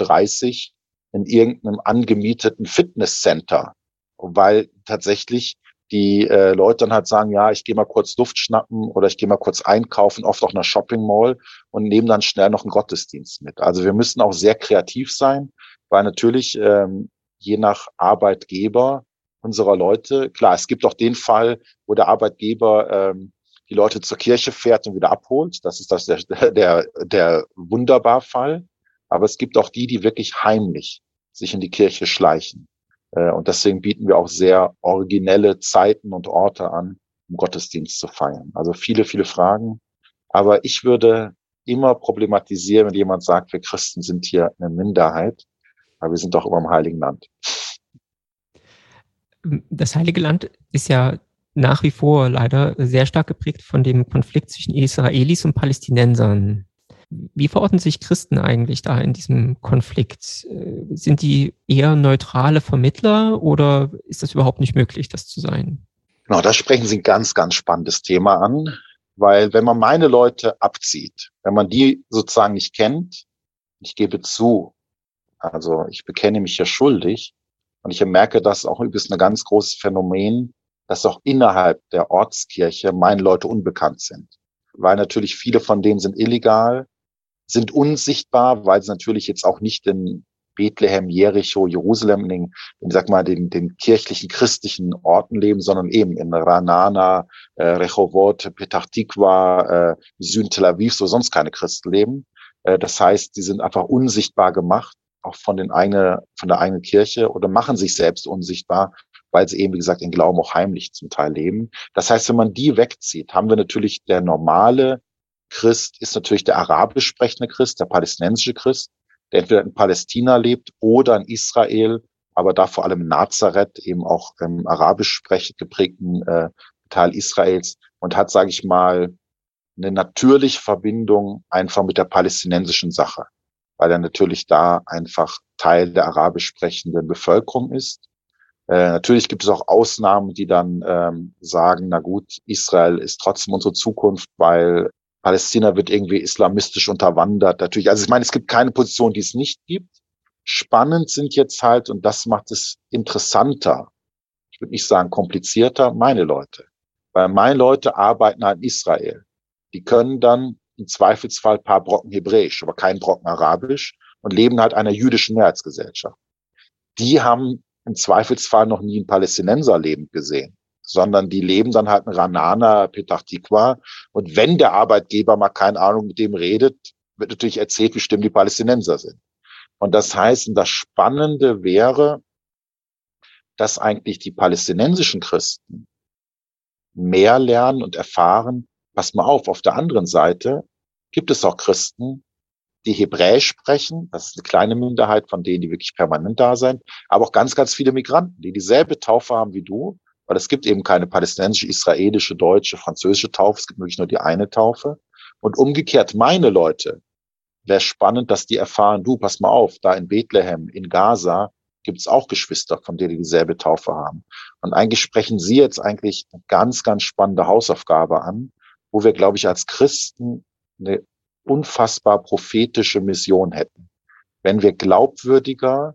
in irgendeinem angemieteten Fitnesscenter, weil tatsächlich die äh, Leute dann halt sagen, ja, ich gehe mal kurz Luft schnappen oder ich gehe mal kurz einkaufen, oft auch einer Shopping Mall und nehmen dann schnell noch einen Gottesdienst mit. Also wir müssen auch sehr kreativ sein, weil natürlich ähm, je nach Arbeitgeber unserer Leute. Klar, es gibt auch den Fall, wo der Arbeitgeber ähm, die Leute zur Kirche fährt und wieder abholt. Das ist das der, der, der wunderbar Fall. Aber es gibt auch die, die wirklich heimlich sich in die Kirche schleichen. Äh, und deswegen bieten wir auch sehr originelle Zeiten und Orte an, um Gottesdienst zu feiern. Also viele, viele Fragen. Aber ich würde immer problematisieren, wenn jemand sagt, wir Christen sind hier eine Minderheit, aber wir sind doch immer im Heiligen Land. Das Heilige Land ist ja nach wie vor leider sehr stark geprägt von dem Konflikt zwischen Israelis und Palästinensern. Wie verorten sich Christen eigentlich da in diesem Konflikt? Äh, sind die eher neutrale Vermittler oder ist das überhaupt nicht möglich, das zu sein? Genau, da sprechen Sie ein ganz, ganz spannendes Thema an, weil wenn man meine Leute abzieht, wenn man die sozusagen nicht kennt, ich gebe zu, also ich bekenne mich ja schuldig und ich merke das auch übrigens ein ganz großes Phänomen, dass auch innerhalb der Ortskirche meine Leute unbekannt sind. Weil natürlich viele von denen sind illegal, sind unsichtbar, weil sie natürlich jetzt auch nicht in Bethlehem, Jericho, Jerusalem, in den, in, sag mal, den, den kirchlichen, christlichen Orten leben, sondern eben in Ranana, äh, Rehovot, Petach Tikva, äh, Süden Tel Aviv, so sonst keine Christen leben. Äh, das heißt, die sind einfach unsichtbar gemacht, auch von den eigene, von der eigenen Kirche oder machen sich selbst unsichtbar weil sie eben, wie gesagt, den Glauben auch heimlich zum Teil leben. Das heißt, wenn man die wegzieht, haben wir natürlich der normale Christ, ist natürlich der arabisch sprechende Christ, der palästinensische Christ, der entweder in Palästina lebt oder in Israel, aber da vor allem in Nazareth, eben auch im arabisch sprechend geprägten äh, Teil Israels und hat, sage ich mal, eine natürliche Verbindung einfach mit der palästinensischen Sache, weil er natürlich da einfach Teil der arabisch sprechenden Bevölkerung ist. Äh, natürlich gibt es auch Ausnahmen, die dann ähm, sagen, na gut, Israel ist trotzdem unsere Zukunft, weil Palästina wird irgendwie islamistisch unterwandert. Natürlich, also ich meine, es gibt keine Position, die es nicht gibt. Spannend sind jetzt halt, und das macht es interessanter, ich würde nicht sagen komplizierter, meine Leute. Weil meine Leute arbeiten halt in Israel. Die können dann im Zweifelsfall paar Brocken Hebräisch, aber keinen Brocken Arabisch und leben halt einer jüdischen Mehrheitsgesellschaft. Die haben im Zweifelsfall noch nie einen Palästinenser lebend gesehen, sondern die leben dann halt in Ranana, Petach Tikwa. Und wenn der Arbeitgeber mal keine Ahnung mit dem redet, wird natürlich erzählt, wie schlimm die Palästinenser sind. Und das heißt, das Spannende wäre, dass eigentlich die palästinensischen Christen mehr lernen und erfahren, pass mal auf, auf der anderen Seite gibt es auch Christen, die Hebräisch sprechen. Das ist eine kleine Minderheit von denen, die wirklich permanent da sind. Aber auch ganz, ganz viele Migranten, die dieselbe Taufe haben wie du. Weil es gibt eben keine palästinensische, israelische, deutsche, französische Taufe. Es gibt wirklich nur die eine Taufe. Und umgekehrt, meine Leute, wäre spannend, dass die erfahren, du, pass mal auf, da in Bethlehem, in Gaza, gibt es auch Geschwister, von denen die dieselbe Taufe haben. Und eigentlich sprechen sie jetzt eigentlich eine ganz, ganz spannende Hausaufgabe an, wo wir, glaube ich, als Christen eine unfassbar prophetische Mission hätten. Wenn wir glaubwürdiger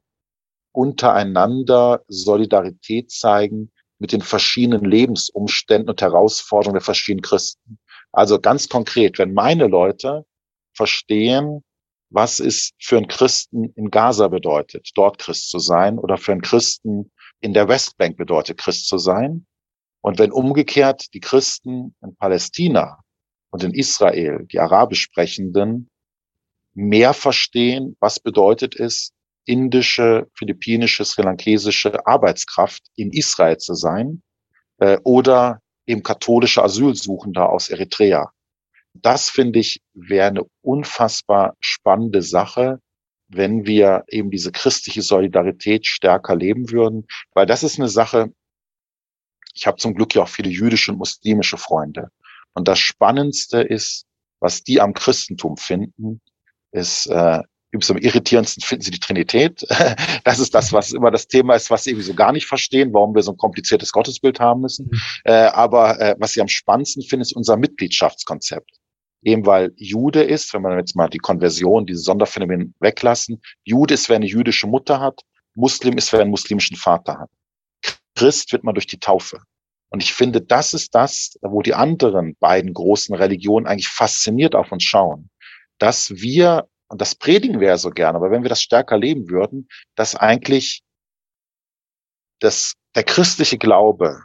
untereinander Solidarität zeigen mit den verschiedenen Lebensumständen und Herausforderungen der verschiedenen Christen. Also ganz konkret, wenn meine Leute verstehen, was es für einen Christen in Gaza bedeutet, dort Christ zu sein, oder für einen Christen in der Westbank bedeutet, Christ zu sein. Und wenn umgekehrt die Christen in Palästina und in Israel, die Arabisch sprechenden, mehr verstehen, was bedeutet es, indische, philippinische, sri-lankesische Arbeitskraft in Israel zu sein äh, oder eben katholische Asylsuchender aus Eritrea. Das finde ich wäre eine unfassbar spannende Sache, wenn wir eben diese christliche Solidarität stärker leben würden, weil das ist eine Sache, ich habe zum Glück ja auch viele jüdische und muslimische Freunde. Und das Spannendste ist, was die am Christentum finden, ist, äh, übrigens am irritierendsten finden sie die Trinität. Das ist das, was immer das Thema ist, was sie irgendwie so gar nicht verstehen, warum wir so ein kompliziertes Gottesbild haben müssen. Mhm. Äh, aber äh, was sie am spannendsten finden, ist unser Mitgliedschaftskonzept. Eben weil Jude ist, wenn man jetzt mal die Konversion, diese Sonderphänomen weglassen, Jude ist, wer eine jüdische Mutter hat, Muslim ist, wer einen muslimischen Vater hat. Christ wird man durch die Taufe. Und ich finde, das ist das, wo die anderen beiden großen Religionen eigentlich fasziniert auf uns schauen, dass wir, und das predigen wir ja so gerne, aber wenn wir das stärker leben würden, dass eigentlich das der christliche Glaube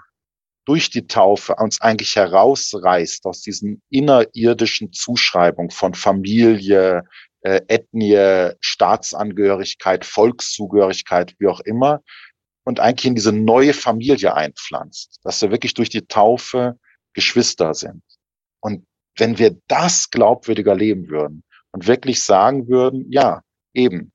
durch die Taufe uns eigentlich herausreißt aus diesen innerirdischen Zuschreibungen von Familie, äh, Ethnie, Staatsangehörigkeit, Volkszugehörigkeit, wie auch immer, und eigentlich in diese neue Familie einpflanzt, dass wir wirklich durch die Taufe Geschwister sind. Und wenn wir das glaubwürdiger leben würden und wirklich sagen würden, ja, eben,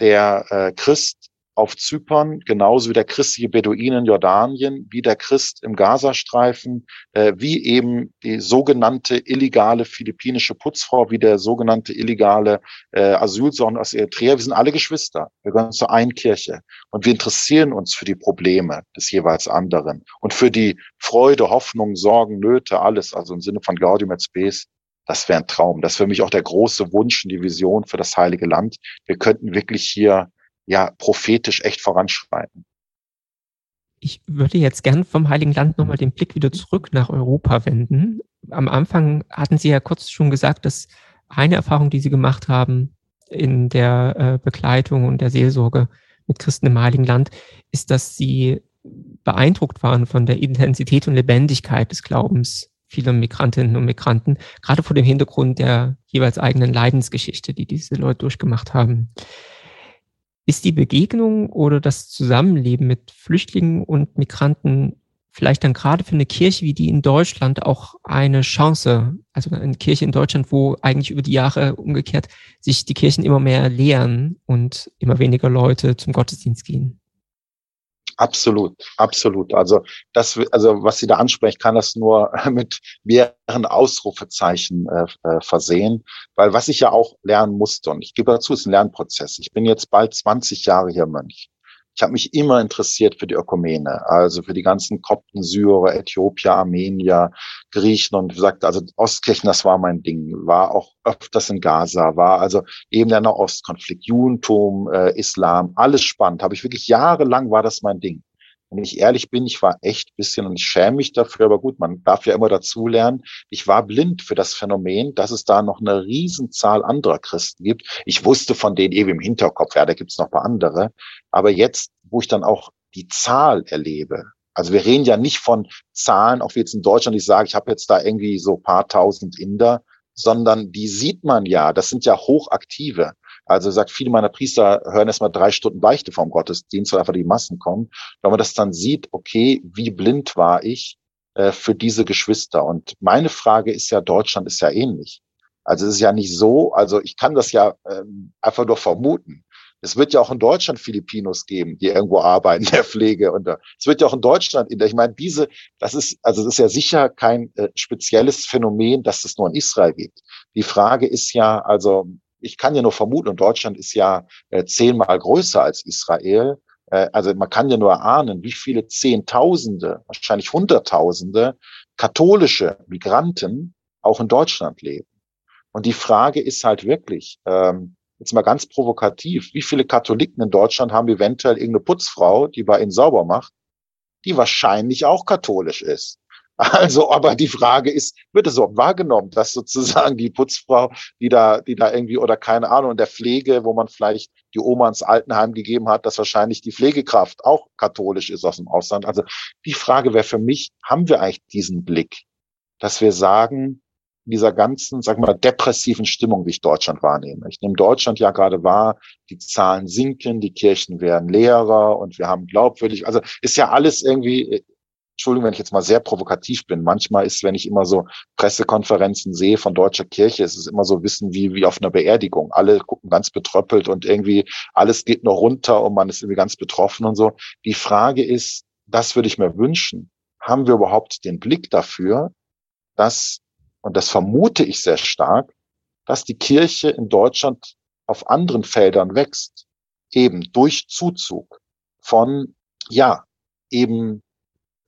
der äh, Christ auf Zypern, genauso wie der christliche Beduin in Jordanien, wie der Christ im Gazastreifen, äh, wie eben die sogenannte illegale philippinische Putzfrau, wie der sogenannte illegale äh, Asylsohn aus Eritrea. Wir sind alle Geschwister. Wir gehören zur einen Kirche. Und wir interessieren uns für die Probleme des jeweils anderen und für die Freude, Hoffnung, Sorgen, Nöte, alles, also im Sinne von Gaudium et Spes. Das wäre ein Traum. Das ist für mich auch der große Wunsch und die Vision für das Heilige Land. Wir könnten wirklich hier ja prophetisch echt voranschreiten. Ich würde jetzt gern vom Heiligen Land nochmal den Blick wieder zurück nach Europa wenden. Am Anfang hatten Sie ja kurz schon gesagt, dass eine Erfahrung, die Sie gemacht haben in der äh, Begleitung und der Seelsorge mit Christen im Heiligen Land, ist, dass Sie beeindruckt waren von der Intensität und Lebendigkeit des Glaubens vieler Migrantinnen und Migranten, gerade vor dem Hintergrund der jeweils eigenen Leidensgeschichte, die diese Leute durchgemacht haben. Ist die Begegnung oder das Zusammenleben mit Flüchtlingen und Migranten vielleicht dann gerade für eine Kirche wie die in Deutschland auch eine Chance, also eine Kirche in Deutschland, wo eigentlich über die Jahre umgekehrt sich die Kirchen immer mehr leeren und immer weniger Leute zum Gottesdienst gehen? Absolut, absolut. Also das, also was Sie da ansprechen, kann das nur mit mehreren Ausrufezeichen äh, äh, versehen, weil was ich ja auch lernen musste und ich gebe dazu, ist ein Lernprozess. Ich bin jetzt bald 20 Jahre hier Mönch ich habe mich immer interessiert für die Ökumene, also für die ganzen Kopten, Syrer, Äthiopier, Armenier, Griechen und wie gesagt, also Ostkirchen, das war mein Ding, war auch öfters in Gaza, war also eben der Nahostkonflikt, Judentum, äh, Islam, alles spannend, habe ich wirklich jahrelang war das mein Ding. Wenn ich ehrlich bin, ich war echt bisschen und ich schäme mich dafür, aber gut, man darf ja immer dazulernen. Ich war blind für das Phänomen, dass es da noch eine Riesenzahl anderer Christen gibt. Ich wusste von denen eben im Hinterkopf, ja, da gibt es noch ein paar andere. Aber jetzt, wo ich dann auch die Zahl erlebe, also wir reden ja nicht von Zahlen, auch wie jetzt in Deutschland, ich sage, ich habe jetzt da irgendwie so paar tausend Inder, sondern die sieht man ja, das sind ja hochaktive. Also sagt, viele meiner Priester hören erstmal drei Stunden Beichte vom Gottesdienst, weil einfach die Massen kommen. Wenn man das dann sieht, okay, wie blind war ich äh, für diese Geschwister? Und meine Frage ist ja, Deutschland ist ja ähnlich. Also es ist ja nicht so, also ich kann das ja ähm, einfach nur vermuten. Es wird ja auch in Deutschland Filipinos geben, die irgendwo arbeiten der Pflege. Und äh, es wird ja auch in Deutschland, ich meine, diese, das ist, also das ist ja sicher kein äh, spezielles Phänomen, dass es nur in Israel gibt. Die Frage ist ja, also ich kann ja nur vermuten, und Deutschland ist ja äh, zehnmal größer als Israel. Äh, also man kann ja nur erahnen, wie viele Zehntausende, wahrscheinlich Hunderttausende katholische Migranten auch in Deutschland leben. Und die Frage ist halt wirklich, ähm, jetzt mal ganz provokativ, wie viele Katholiken in Deutschland haben eventuell irgendeine Putzfrau, die bei ihnen sauber macht, die wahrscheinlich auch katholisch ist. Also, aber die Frage ist, wird es so wahrgenommen, dass sozusagen die Putzfrau, die da, die da irgendwie oder keine Ahnung, in der Pflege, wo man vielleicht die Oma ins Altenheim gegeben hat, dass wahrscheinlich die Pflegekraft auch katholisch ist aus dem Ausland. Also die Frage wäre für mich, haben wir eigentlich diesen Blick, dass wir sagen, dieser ganzen, sag mal, depressiven Stimmung, wie ich Deutschland wahrnehme. Ich nehme Deutschland ja gerade wahr, die Zahlen sinken, die Kirchen werden leerer und wir haben glaubwürdig, also ist ja alles irgendwie Entschuldigung, wenn ich jetzt mal sehr provokativ bin. Manchmal ist, wenn ich immer so Pressekonferenzen sehe von deutscher Kirche, ist es immer so Wissen wie, wie auf einer Beerdigung. Alle gucken ganz betröppelt und irgendwie alles geht nur runter und man ist irgendwie ganz betroffen und so. Die Frage ist, das würde ich mir wünschen. Haben wir überhaupt den Blick dafür, dass, und das vermute ich sehr stark, dass die Kirche in Deutschland auf anderen Feldern wächst, eben durch Zuzug von, ja, eben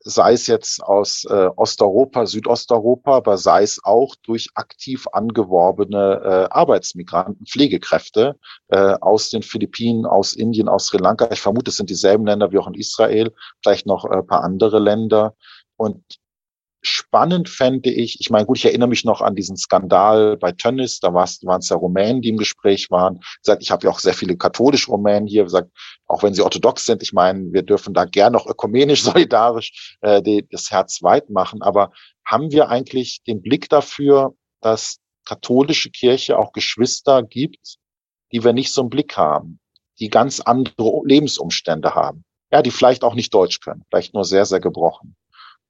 sei es jetzt aus äh, Osteuropa, Südosteuropa, aber sei es auch durch aktiv angeworbene äh, Arbeitsmigranten, Pflegekräfte äh, aus den Philippinen, aus Indien, aus Sri Lanka. Ich vermute, es sind dieselben Länder wie auch in Israel, vielleicht noch äh, ein paar andere Länder. Und spannend fände ich, ich meine, gut, ich erinnere mich noch an diesen Skandal bei Tönnis, da waren es ja Rumänen, die im Gespräch waren. Ich habe ja auch sehr viele katholische Rumänen hier, gesagt, auch wenn sie orthodox sind, ich meine, wir dürfen da gern noch ökumenisch, solidarisch äh, die, das Herz weit machen, aber haben wir eigentlich den Blick dafür, dass katholische Kirche auch Geschwister gibt, die wir nicht so im Blick haben, die ganz andere Lebensumstände haben, ja, die vielleicht auch nicht Deutsch können, vielleicht nur sehr, sehr gebrochen.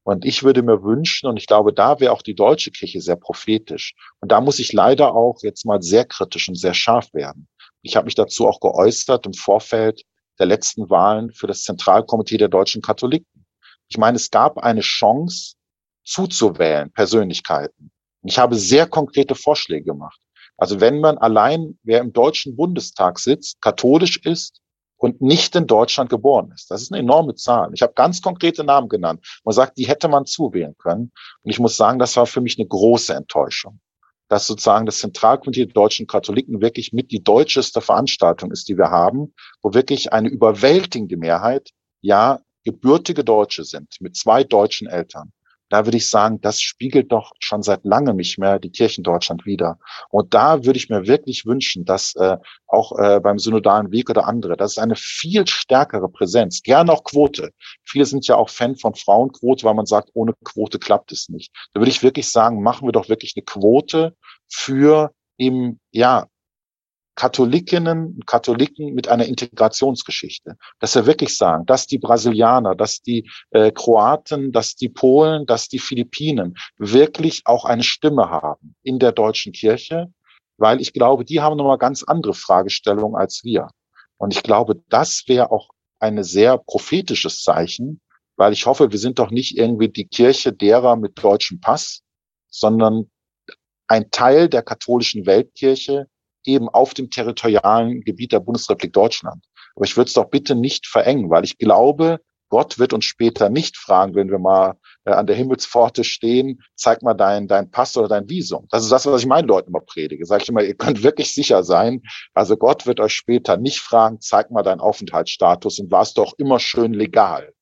Und ich würde mir wünschen, und ich glaube, da wäre auch die deutsche Kirche sehr prophetisch. Und da muss ich leider auch jetzt mal sehr kritisch und sehr scharf werden. Ich habe mich dazu auch geäußert im Vorfeld der letzten Wahlen für das Zentralkomitee der deutschen Katholiken. Ich meine, es gab eine Chance zuzuwählen, Persönlichkeiten. Ich habe sehr konkrete Vorschläge gemacht. Also wenn man allein, wer im Deutschen Bundestag sitzt, katholisch ist und nicht in Deutschland geboren ist. Das ist eine enorme Zahl. Ich habe ganz konkrete Namen genannt. Man sagt, die hätte man zuwählen können. Und ich muss sagen, das war für mich eine große Enttäuschung. Dass sozusagen das Zentralkomitee der deutschen Katholiken wirklich mit die deutscheste Veranstaltung ist, die wir haben, wo wirklich eine überwältigende Mehrheit, ja, gebürtige Deutsche sind, mit zwei deutschen Eltern da würde ich sagen, das spiegelt doch schon seit langem nicht mehr die Kirche in Deutschland wieder. Und da würde ich mir wirklich wünschen, dass äh, auch äh, beim synodalen Weg oder andere, das ist eine viel stärkere Präsenz, gerne auch Quote. Viele sind ja auch Fan von Frauenquote, weil man sagt, ohne Quote klappt es nicht. Da würde ich wirklich sagen, machen wir doch wirklich eine Quote für eben, ja, Katholikinnen und Katholiken mit einer Integrationsgeschichte. Dass wir wirklich sagen, dass die Brasilianer, dass die äh, Kroaten, dass die Polen, dass die Philippinen wirklich auch eine Stimme haben in der deutschen Kirche, weil ich glaube, die haben nochmal ganz andere Fragestellungen als wir. Und ich glaube, das wäre auch eine sehr prophetisches Zeichen, weil ich hoffe, wir sind doch nicht irgendwie die Kirche derer mit deutschem Pass, sondern ein Teil der katholischen Weltkirche, eben auf dem territorialen Gebiet der Bundesrepublik Deutschland. Aber ich würde es doch bitte nicht verengen, weil ich glaube, Gott wird uns später nicht fragen, wenn wir mal äh, an der Himmelspforte stehen, zeig mal dein, dein Pass oder dein Visum. Das ist das, was ich meinen Leuten immer predige. Sag ich immer, ihr könnt wirklich sicher sein. Also Gott wird euch später nicht fragen, zeig mal deinen Aufenthaltsstatus und warst doch immer schön legal.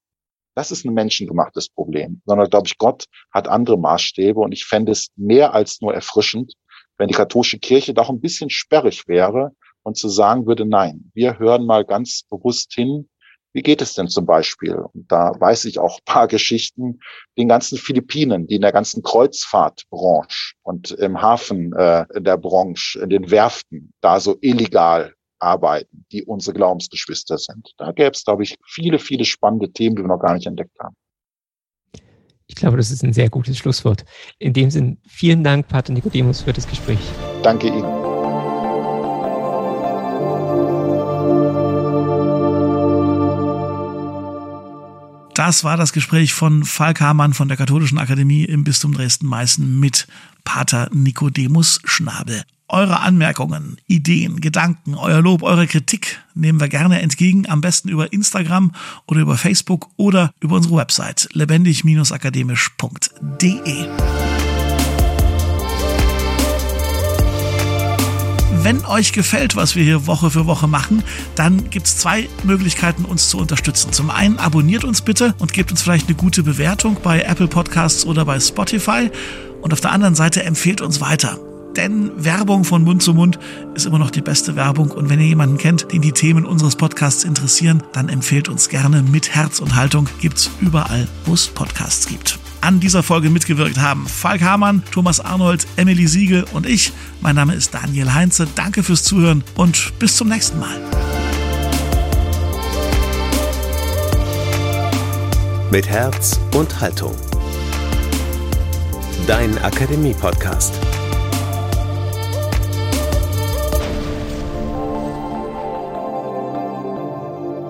Das ist ein menschengemachtes Problem, sondern glaube ich, Gott hat andere Maßstäbe und ich fände es mehr als nur erfrischend, wenn die katholische Kirche doch ein bisschen sperrig wäre und zu sagen würde, nein, wir hören mal ganz bewusst hin, wie geht es denn zum Beispiel? Und da weiß ich auch paar Geschichten, den ganzen Philippinen, die in der ganzen Kreuzfahrtbranche und im Hafen äh, in der Branche, in den Werften, da so illegal arbeiten, die unsere Glaubensgeschwister sind. Da gäbe es, glaube ich, viele, viele spannende Themen, die wir noch gar nicht entdeckt haben. Ich glaube, das ist ein sehr gutes Schlusswort. In dem Sinn, vielen Dank, Pater Nikodemus, für das Gespräch. Danke Ihnen. Das war das Gespräch von Falk Hamann von der Katholischen Akademie im Bistum Dresden-Meißen mit Pater Nikodemus Schnabel. Eure Anmerkungen, Ideen, Gedanken, euer Lob, eure Kritik nehmen wir gerne entgegen, am besten über Instagram oder über Facebook oder über unsere Website lebendig-akademisch.de. Wenn euch gefällt, was wir hier Woche für Woche machen, dann gibt es zwei Möglichkeiten, uns zu unterstützen. Zum einen abonniert uns bitte und gebt uns vielleicht eine gute Bewertung bei Apple Podcasts oder bei Spotify. Und auf der anderen Seite empfehlt uns weiter. Denn Werbung von Mund zu Mund ist immer noch die beste Werbung. Und wenn ihr jemanden kennt, den die Themen unseres Podcasts interessieren, dann empfehlt uns gerne mit Herz und Haltung. Gibt's überall, wo es Podcasts gibt. An dieser Folge mitgewirkt haben Falk Hamann, Thomas Arnold, Emily Siegel und ich. Mein Name ist Daniel Heinze. Danke fürs Zuhören und bis zum nächsten Mal. Mit Herz und Haltung. Dein Akademie-Podcast.